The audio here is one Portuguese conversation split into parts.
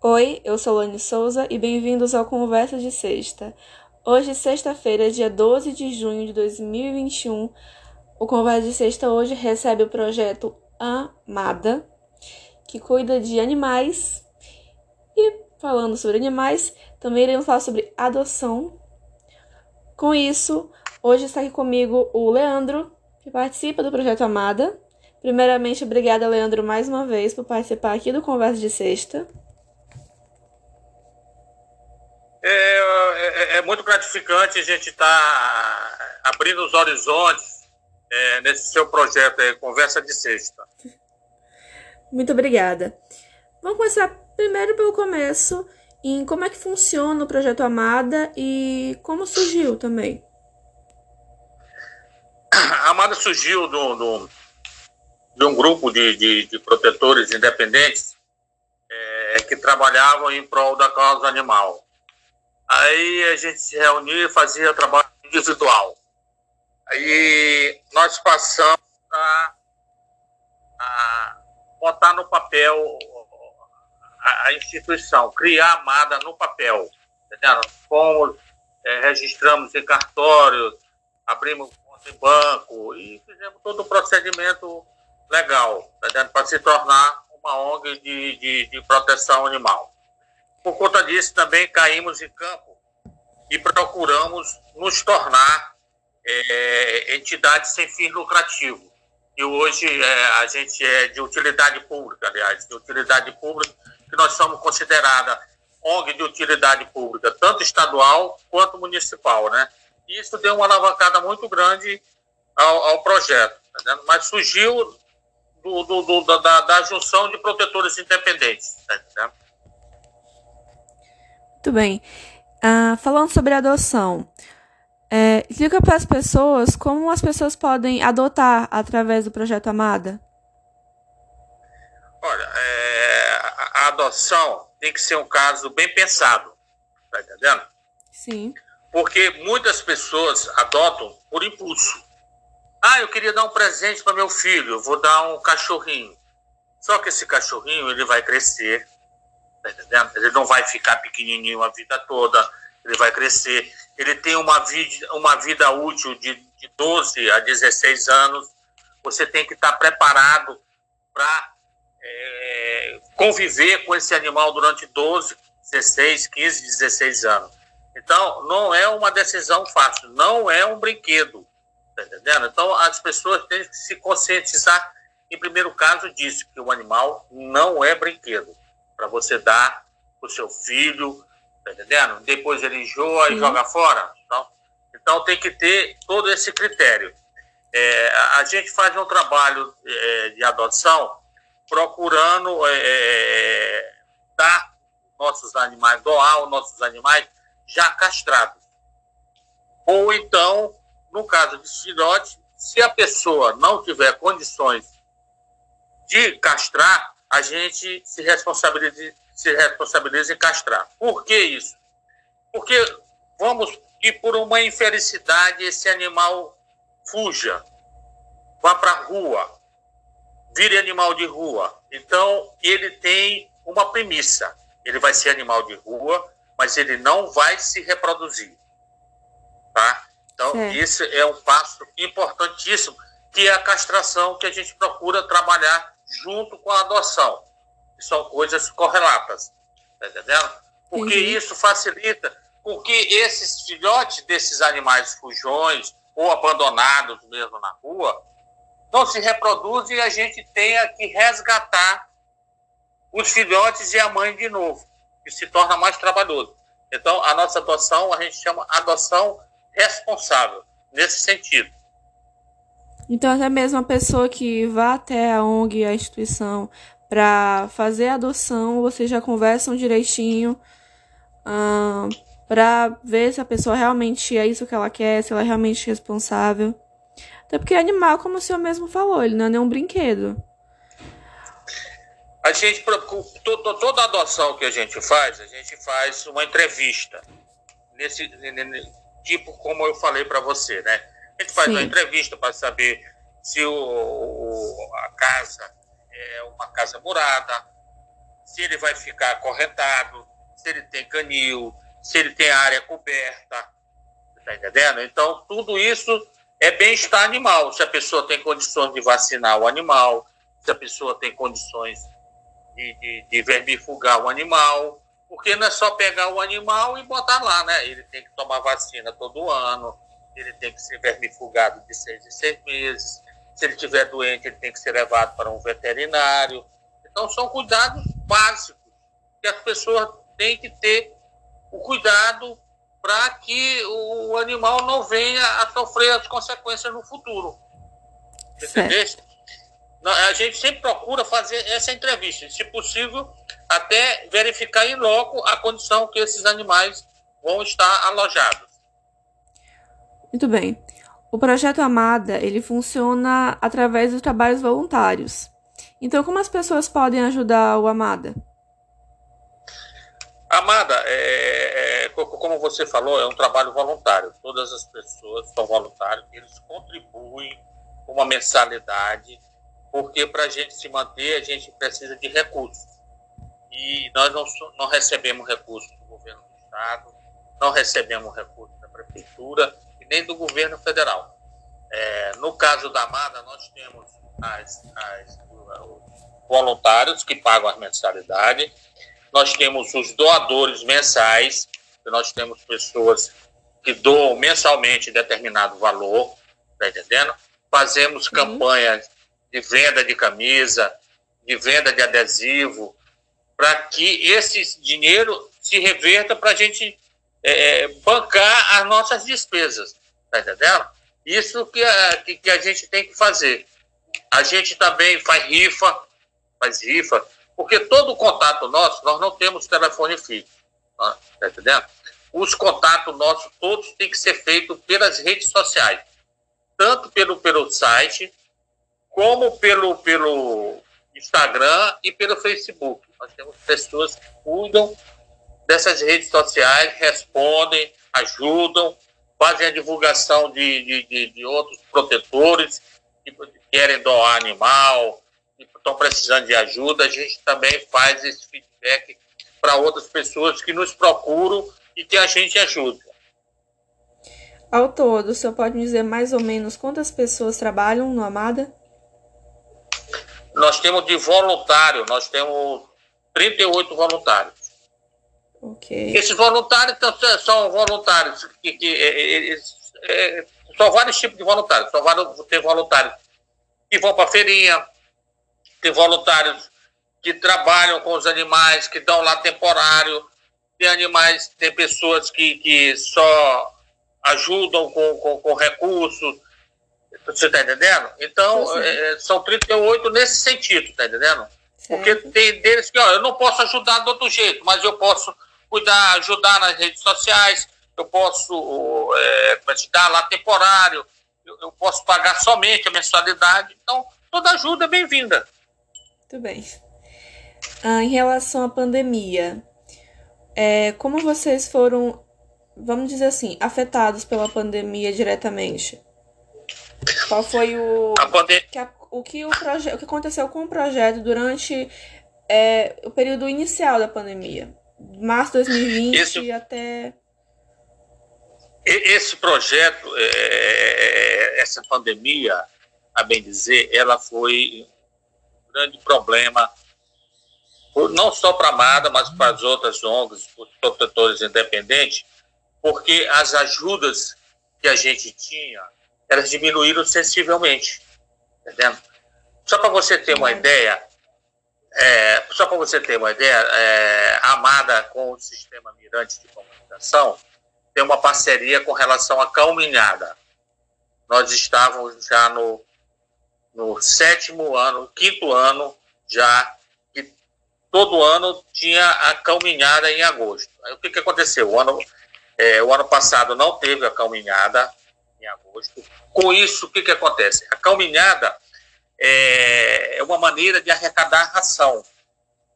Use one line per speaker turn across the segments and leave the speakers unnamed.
Oi, eu sou Lani Souza e bem-vindos ao Conversa de Sexta. Hoje, sexta-feira, dia 12 de junho de 2021, o Conversa de Sexta hoje recebe o projeto Amada, que cuida de animais. E falando sobre animais, também iremos falar sobre adoção. Com isso, hoje está aqui comigo o Leandro, que participa do projeto Amada. Primeiramente, obrigada, Leandro, mais uma vez por participar aqui do Conversa de Sexta.
É, é, é muito gratificante a gente estar tá abrindo os horizontes é, nesse seu projeto, é, Conversa de Sexta.
Muito obrigada. Vamos começar primeiro pelo começo, em como é que funciona o projeto Amada e como surgiu também.
A Amada surgiu do, do, de um grupo de, de, de protetores independentes é, que trabalhavam em prol da causa animal. Aí a gente se reunia e fazia trabalho individual. Aí nós passamos a, a botar no papel a, a, instituição, criar a AMADA no papel. Entendeu? Fomos, é, registramos em cartórios, abrimos conta em banco e fizemos todo o procedimento legal, para se tornar uma ONG de, de, de proteção animal. Por conta disso, também caímos em campo e procuramos nos tornar é, entidades sem fim lucrativo. E hoje é, a gente é de utilidade pública, aliás, de utilidade pública, que nós somos considerada ONG de utilidade pública, tanto estadual quanto municipal, né? E isso deu uma alavancada muito grande ao, ao projeto, tá mas surgiu do, do, do, da, da, junção de protetores independentes. Tá
muito bem. Ah, falando sobre adoção, é, explica para as pessoas como as pessoas podem adotar através do projeto Amada.
Olha, é, a, a adoção tem que ser um caso bem pensado, tá entendendo?
Sim.
Porque muitas pessoas adotam por impulso. Ah, eu queria dar um presente para meu filho, eu vou dar um cachorrinho. Só que esse cachorrinho ele vai crescer, Tá entendendo? Ele não vai ficar pequenininho a vida toda, ele vai crescer. Ele tem uma vida, uma vida útil de, de 12 a 16 anos. Você tem que estar preparado para é, conviver com esse animal durante 12, 16, 15, 16 anos. Então, não é uma decisão fácil, não é um brinquedo. Tá entendendo? Então, as pessoas têm que se conscientizar, em primeiro caso, disso, que o animal não é brinquedo para você dar para o seu filho, tá entendendo? Depois ele enjoa e joga fora. Então, então tem que ter todo esse critério. É, a gente faz um trabalho é, de adoção procurando é, é dar nossos animais, doar os nossos animais já castrados. Ou então, no caso de filhote, se a pessoa não tiver condições de castrar, a gente se responsabiliza, se responsabiliza em castrar. Por que isso? Porque vamos que por uma infelicidade esse animal fuja, vá para a rua, vire animal de rua. Então, ele tem uma premissa. Ele vai ser animal de rua, mas ele não vai se reproduzir. Tá? Então, esse é um passo importantíssimo, que é a castração que a gente procura trabalhar junto com a adoção. São coisas correlatas, tá entendendo? Porque uhum. isso facilita porque esses filhotes desses animais fujões ou abandonados mesmo na rua não se reproduzem e a gente tenha que resgatar os filhotes e a mãe de novo, que se torna mais trabalhoso. Então, a nossa adoção, a gente chama adoção responsável, nesse sentido.
Então, até mesmo a pessoa que vá até a ONG, a instituição, para fazer a adoção, vocês já conversam direitinho para ver se a pessoa realmente é isso que ela quer, se ela é realmente responsável. Até porque animal, como o senhor mesmo falou, ele não é nenhum brinquedo.
A gente, toda adoção que a gente faz, a gente faz uma entrevista. Nesse, tipo como eu falei para você, né? A gente faz Sim. uma entrevista para saber se o, o, a casa é uma casa murada, se ele vai ficar acorrentado, se ele tem canil, se ele tem área coberta, está entendendo? Então, tudo isso é bem-estar animal. Se a pessoa tem condições de vacinar o animal, se a pessoa tem condições de, de, de vermifugar o animal, porque não é só pegar o animal e botar lá, né? Ele tem que tomar vacina todo ano, ele tem que ser vermifugado de seis em seis meses. Se ele estiver doente, ele tem que ser levado para um veterinário. Então, são cuidados básicos que as pessoas têm que ter o cuidado para que o animal não venha a sofrer as consequências no futuro. Entendeu? A gente sempre procura fazer essa entrevista, se possível, até verificar em loco a condição que esses animais vão estar alojados.
Muito bem. O projeto Amada, ele funciona através dos trabalhos voluntários. Então, como as pessoas podem ajudar o Amada?
Amada, é, é, como você falou, é um trabalho voluntário. Todas as pessoas são voluntários, eles contribuem com uma mensalidade, porque para a gente se manter, a gente precisa de recursos. E nós não, não recebemos recursos do governo do Estado, não recebemos recursos da Prefeitura nem do governo federal. É, no caso da Amada, nós temos as, as, os voluntários que pagam as mensalidades, nós temos os doadores mensais, nós temos pessoas que doam mensalmente determinado valor, tá entendendo? Fazemos uhum. campanhas de venda de camisa, de venda de adesivo, para que esse dinheiro se reverta para a gente é, bancar as nossas despesas, tá entendendo? Isso que a, que, que a gente tem que fazer. A gente também faz rifa, faz rifa, porque todo contato nosso, nós não temos telefone fixo. Tá, tá entendendo? Os contatos nossos todos têm que ser feitos pelas redes sociais. Tanto pelo, pelo site, como pelo, pelo Instagram e pelo Facebook. Nós temos pessoas que cuidam dessas redes sociais, respondem, ajudam, fazem a divulgação de, de, de, de outros protetores que querem doar animal, estão precisando de ajuda, a gente também faz esse feedback para outras pessoas que nos procuram e que a gente ajuda.
Ao todo, o senhor pode me dizer mais ou menos quantas pessoas trabalham no Amada?
Nós temos de voluntário, nós temos 38 voluntários.
Okay.
Esses voluntários são voluntários que, que eles, é, são vários tipos de voluntários. São vários, tem voluntários que vão para a feirinha, tem voluntários que trabalham com os animais, que dão lá temporário, tem animais, tem pessoas que, que só ajudam com, com, com recursos, você está entendendo? Então, é, são 38 nesse sentido, está entendendo? Certo. Porque tem deles que, ó, eu não posso ajudar de outro jeito, mas eu posso cuidar, ajudar nas redes sociais, eu posso é, dar lá temporário, eu, eu posso pagar somente a mensalidade. Então, toda ajuda é bem-vinda.
Muito bem. Ah, em relação à pandemia, é, como vocês foram, vamos dizer assim, afetados pela pandemia diretamente? Qual foi o que a, o que o projeto, o que aconteceu com o projeto durante é, o período inicial da pandemia, março de 2020 esse, até
esse projeto, é, é, essa pandemia, a bem dizer, ela foi grande problema, não só para a Amada, mas para as outras ONGs, os protetores independentes, porque as ajudas que a gente tinha, elas diminuíram sensivelmente, entendendo? Só para você ter uma ideia, é, só para você ter uma ideia, é, a Amada com o sistema Mirante de Comunicação tem uma parceria com relação à calminhada. Nós estávamos já no no sétimo ano, quinto ano já, que todo ano tinha a caminhada em agosto. Aí o que, que aconteceu? O ano, é, o ano passado não teve a caminhada em agosto. Com isso, o que, que acontece? A caminhada é, é uma maneira de arrecadar ração.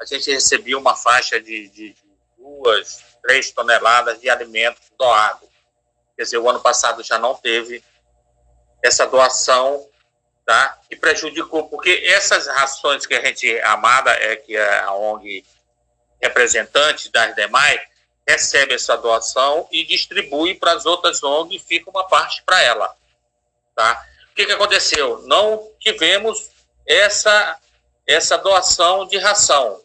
A gente recebia uma faixa de, de, duas, três toneladas de alimentos doados. Quer dizer, o ano passado já não teve essa doação tá? que prejudicou, porque essas rações que a gente, Amada, é que a ONG representante das demais recebe essa doação e distribui para as outras ONGs e fica uma parte para ela. Tá? Que, que aconteceu? Não tivemos essa, essa doação de ração.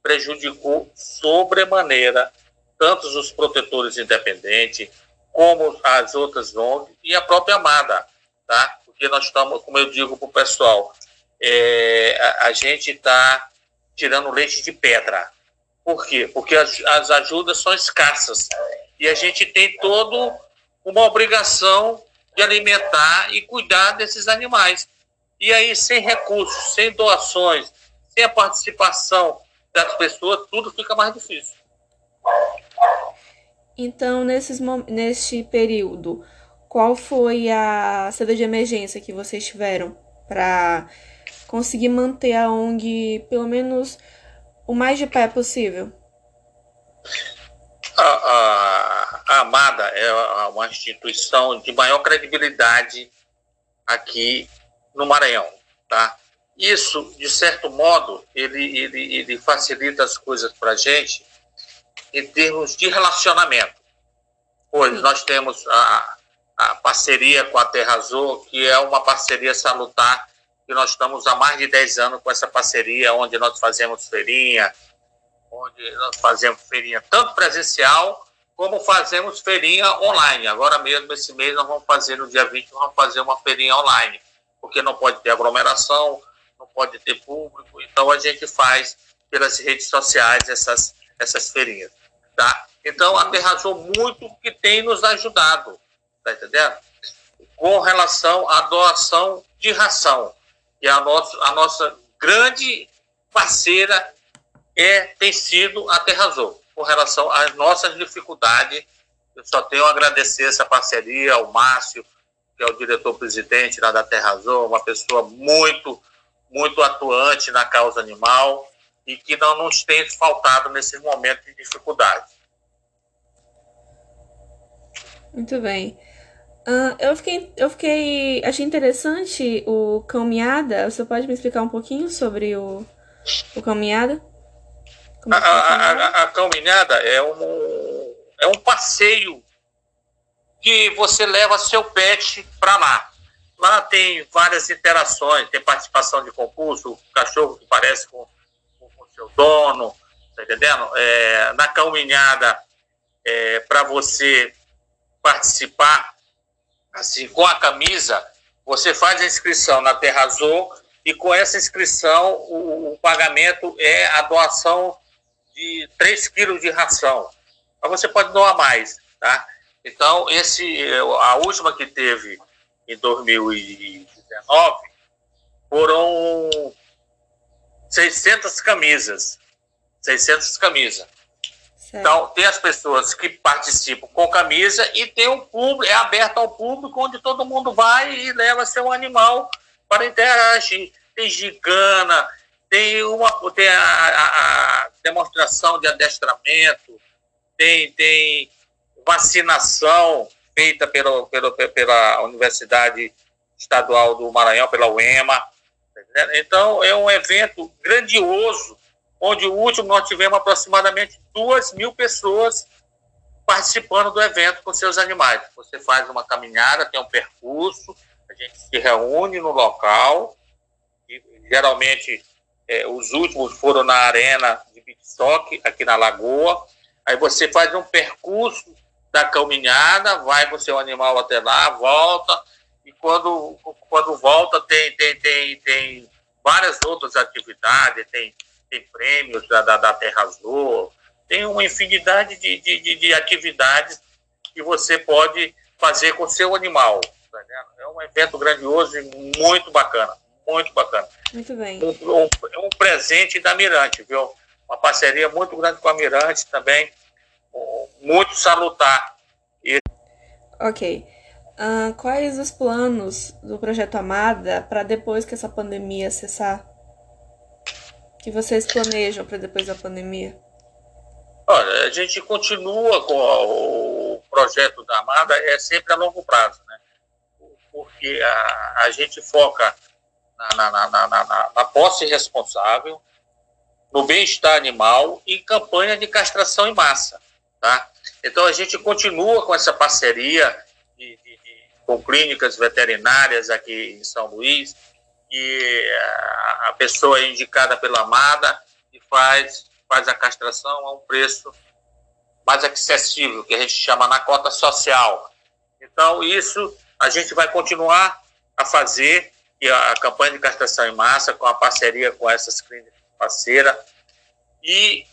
Prejudicou sobremaneira tanto os protetores independentes, como as outras ONGs e a própria Amada, tá? Porque nós estamos, como eu digo para o pessoal, é, a, a, gente está tirando leite de pedra. Por quê? Porque as, as ajudas são escassas e a gente tem toda uma obrigação de alimentar e cuidar desses animais. E aí, sem recursos, sem doações, sem a participação das pessoas, tudo fica mais difícil.
Então, nesses, neste período, qual foi a saída de emergência que vocês tiveram para conseguir manter a ONG pelo menos o mais de pé possível?
A, a, é uma instituição de maior credibilidade aqui no Maranhão, tá? Isso, de certo modo, ele, ele, ele facilita as coisas para a gente, em termos de relacionamento. Pois nós temos a, a parceria com a Terra Azul, que é uma parceria salutar, que nós estamos há mais de 10 anos com essa parceria, onde nós fazemos feirinha, onde nós fazemos feirinha tanto presencial, como fazemos feirinha online. Agora mesmo, esse mês, nós vamos fazer, no dia 20, nós vamos fazer uma feirinha online, porque não pode ter aglomeração, não pode ter público, então a gente faz pelas redes sociais essas, essas feirinhas. Tá? Então, a Terra Azul muito que tem nos ajudado, tá entendendo? Com relação à doação de ração. E a, nosso, a nossa grande parceira é, tem sido a Terra Azul. Com relação às nossas dificuldades, eu só tenho a agradecer essa parceria ao Márcio, que é o diretor-presidente lá da Terra Azul, uma pessoa muito, muito atuante na causa animal e que não nos tem faltado nesses momentos de dificuldade.
Muito bem. Uh, eu fiquei, eu fiquei, achei interessante o caminhada. Você pode me explicar um pouquinho sobre o, o caminhada?
A, a, a, a caminhada é um, é um passeio que você leva seu pet para lá. Lá tem várias interações, tem participação de concurso, o cachorro que parece com, com o seu dono, tá entendendo? É, na caminhada, é, para você participar, assim, com a camisa, você faz a inscrição na Terra Azul e com essa inscrição o, o pagamento é a doação de 3 quilos de ração. Mas você pode doar mais, tá? Então, esse, a última que teve em 2019 foram 600 camisas. 600 camisas. Então, tem as pessoas que participam com camisa e tem um público, é aberto ao público, onde todo mundo vai e leva seu animal para interagir. Tem gigana, tem, uma, tem a, a, a demonstração de adestramento, tem, tem vacinação feita pelo, pela Universidade Estadual do Maranhão, pela UEMA. Tá então, é um evento grandioso, onde o último nós tivemos aproximadamente duas mil pessoas participando do evento com seus animais. Você faz uma caminhada, tem um percurso, a gente se reúne no local, e geralmente é, os últimos foram na arena de Bitsock, aqui na Lagoa, aí você faz um percurso da caminhada, vai com seu animal até lá, volta, e quando, quando volta tem, tem, tem, tem várias outras atividades, tem, tem prêmios da, da, da Terra Azul, tem uma infinidade de, de, de, atividades que você pode fazer com seu animal. Tá é um evento grandioso e muito bacana, muito bacana.
Muito bem.
Um, um, um, presente da Mirante, viu? Uma parceria muito grande com a Mirante também, muito salutar. E...
Ok. Uh, quais os planos do projeto Amada para depois que essa pandemia cessar? que vocês planejam para depois da pandemia?
Olha, a gente continua com o projeto da Amada, é sempre a longo prazo, né? Porque a, a gente foca na, na, na, na, posse responsável, no bem-estar animal e campanha de castração em massa. Tá? Então a gente continua com essa parceria de, de, de, com clínicas veterinárias aqui em São Luís, e a, a pessoa é indicada pela Amada e faz, faz a castração a um preço mais acessível, que a gente chama na cota social. Então, isso a gente vai continuar a fazer, e a, campanha de castração em massa, com a parceria com essas clínicas parceiras. E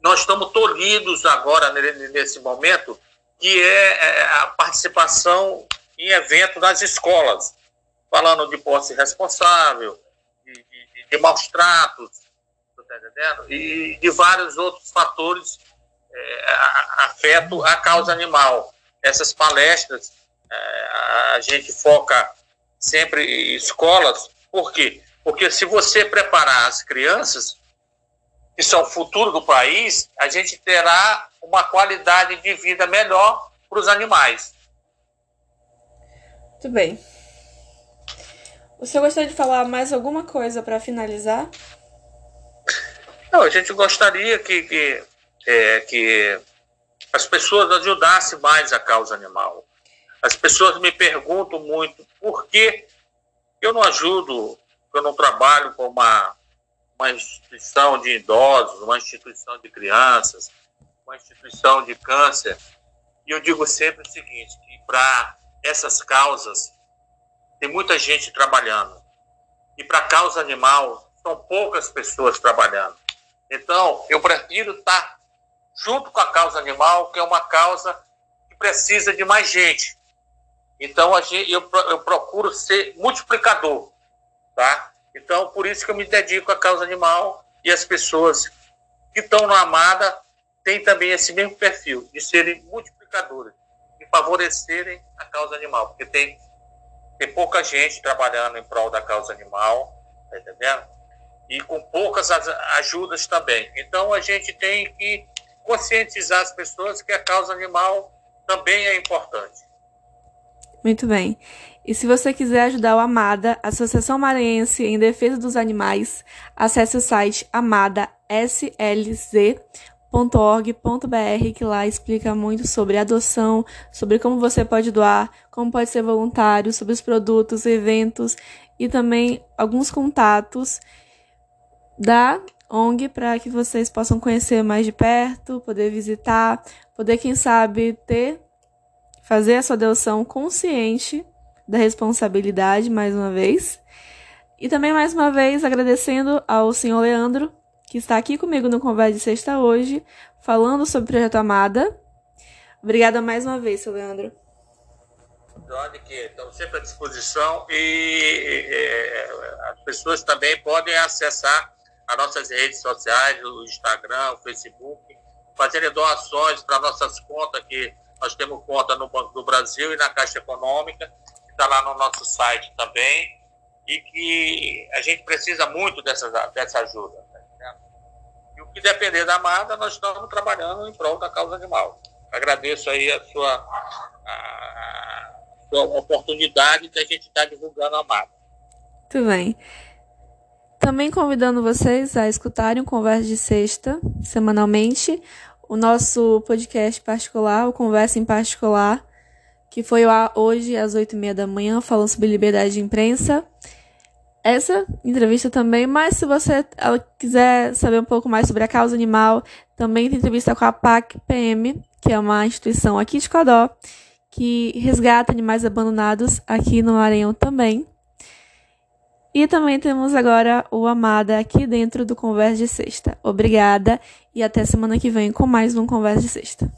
nós estamos tolhidos agora, nesse momento, que é, é a participação em eventos nas escolas, falando de posse responsável, de, de, de maus tratos, tá entendendo? e de vários outros fatores é, afetam a causa animal. Essas palestras, é, a gente foca sempre em escolas, por quê? Porque se você preparar as crianças, que são o futuro do país, a gente terá uma qualidade de vida melhor para os animais.
Muito bem. Você gostaria de falar mais alguma coisa para finalizar?
Não, a gente gostaria que, que é, que as pessoas ajudassem mais a causa animal. As pessoas me perguntam muito por que eu não ajudo, eu não trabalho com uma, uma instituição de idosos, uma instituição de crianças, uma instituição de câncer. E eu digo sempre o seguinte, que para essas causas tem muita gente trabalhando. E para a causa animal, são poucas pessoas trabalhando. Então, eu prefiro estar junto com a causa animal, que é uma causa que precisa de mais gente. Então, a gente, eu, eu procuro ser multiplicador, tá? Então, por isso que eu me dedico à causa animal e as pessoas que estão na Amada têm também esse mesmo perfil, de serem multiplicadores, de favorecerem a causa animal, porque tem, tem pouca gente trabalhando em prol da causa animal, tá entendendo? E com poucas ajudas também. Então, a gente tem que conscientizar as pessoas que a causa animal também é importante.
Muito bem. E se você quiser ajudar o Amada, Associação Maranhense em Defesa dos Animais, acesse o site amadaslz.org.br, que lá explica muito sobre adoção, sobre como você pode doar, como pode ser voluntário, sobre os produtos, eventos e também alguns contatos da ONG para que vocês possam conhecer mais de perto, poder visitar, poder, quem sabe, ter, fazer a sua adoção consciente da responsabilidade, mais uma vez. E também, mais uma vez, agradecendo ao senhor Leandro, que está aqui comigo no Conversa de Sexta hoje, falando sobre o Projeto Amada. Obrigada mais uma vez, seu Leandro.
Onde que estamos sempre à disposição e, e as pessoas também podem acessar as nossas redes sociais, o Instagram, o Facebook, fazerem doações para nossas contas, que nós temos conta no Banco do Brasil e na Caixa Econômica, que está lá no nosso site também, e que a gente precisa muito dessa, dessa ajuda. Né? E o que depender da Amada, nós estamos trabalhando em prol da causa animal. Agradeço aí a sua, a, sua oportunidade de a gente estar tá divulgando a Amada.
Muito bem. Também convidando vocês a escutarem o Conversa de Sexta, semanalmente, o nosso podcast particular, o Conversa em Particular, que foi hoje às oito e meia da manhã, falando sobre liberdade de imprensa. Essa entrevista também, mas se você quiser saber um pouco mais sobre a causa animal, também tem entrevista com a PAC PM, que é uma instituição aqui de Codó, que resgata animais abandonados aqui no Maranhão também. E também temos agora o Amada aqui dentro do Conversa de Sexta. Obrigada e até semana que vem com mais um Conversa de Sexta.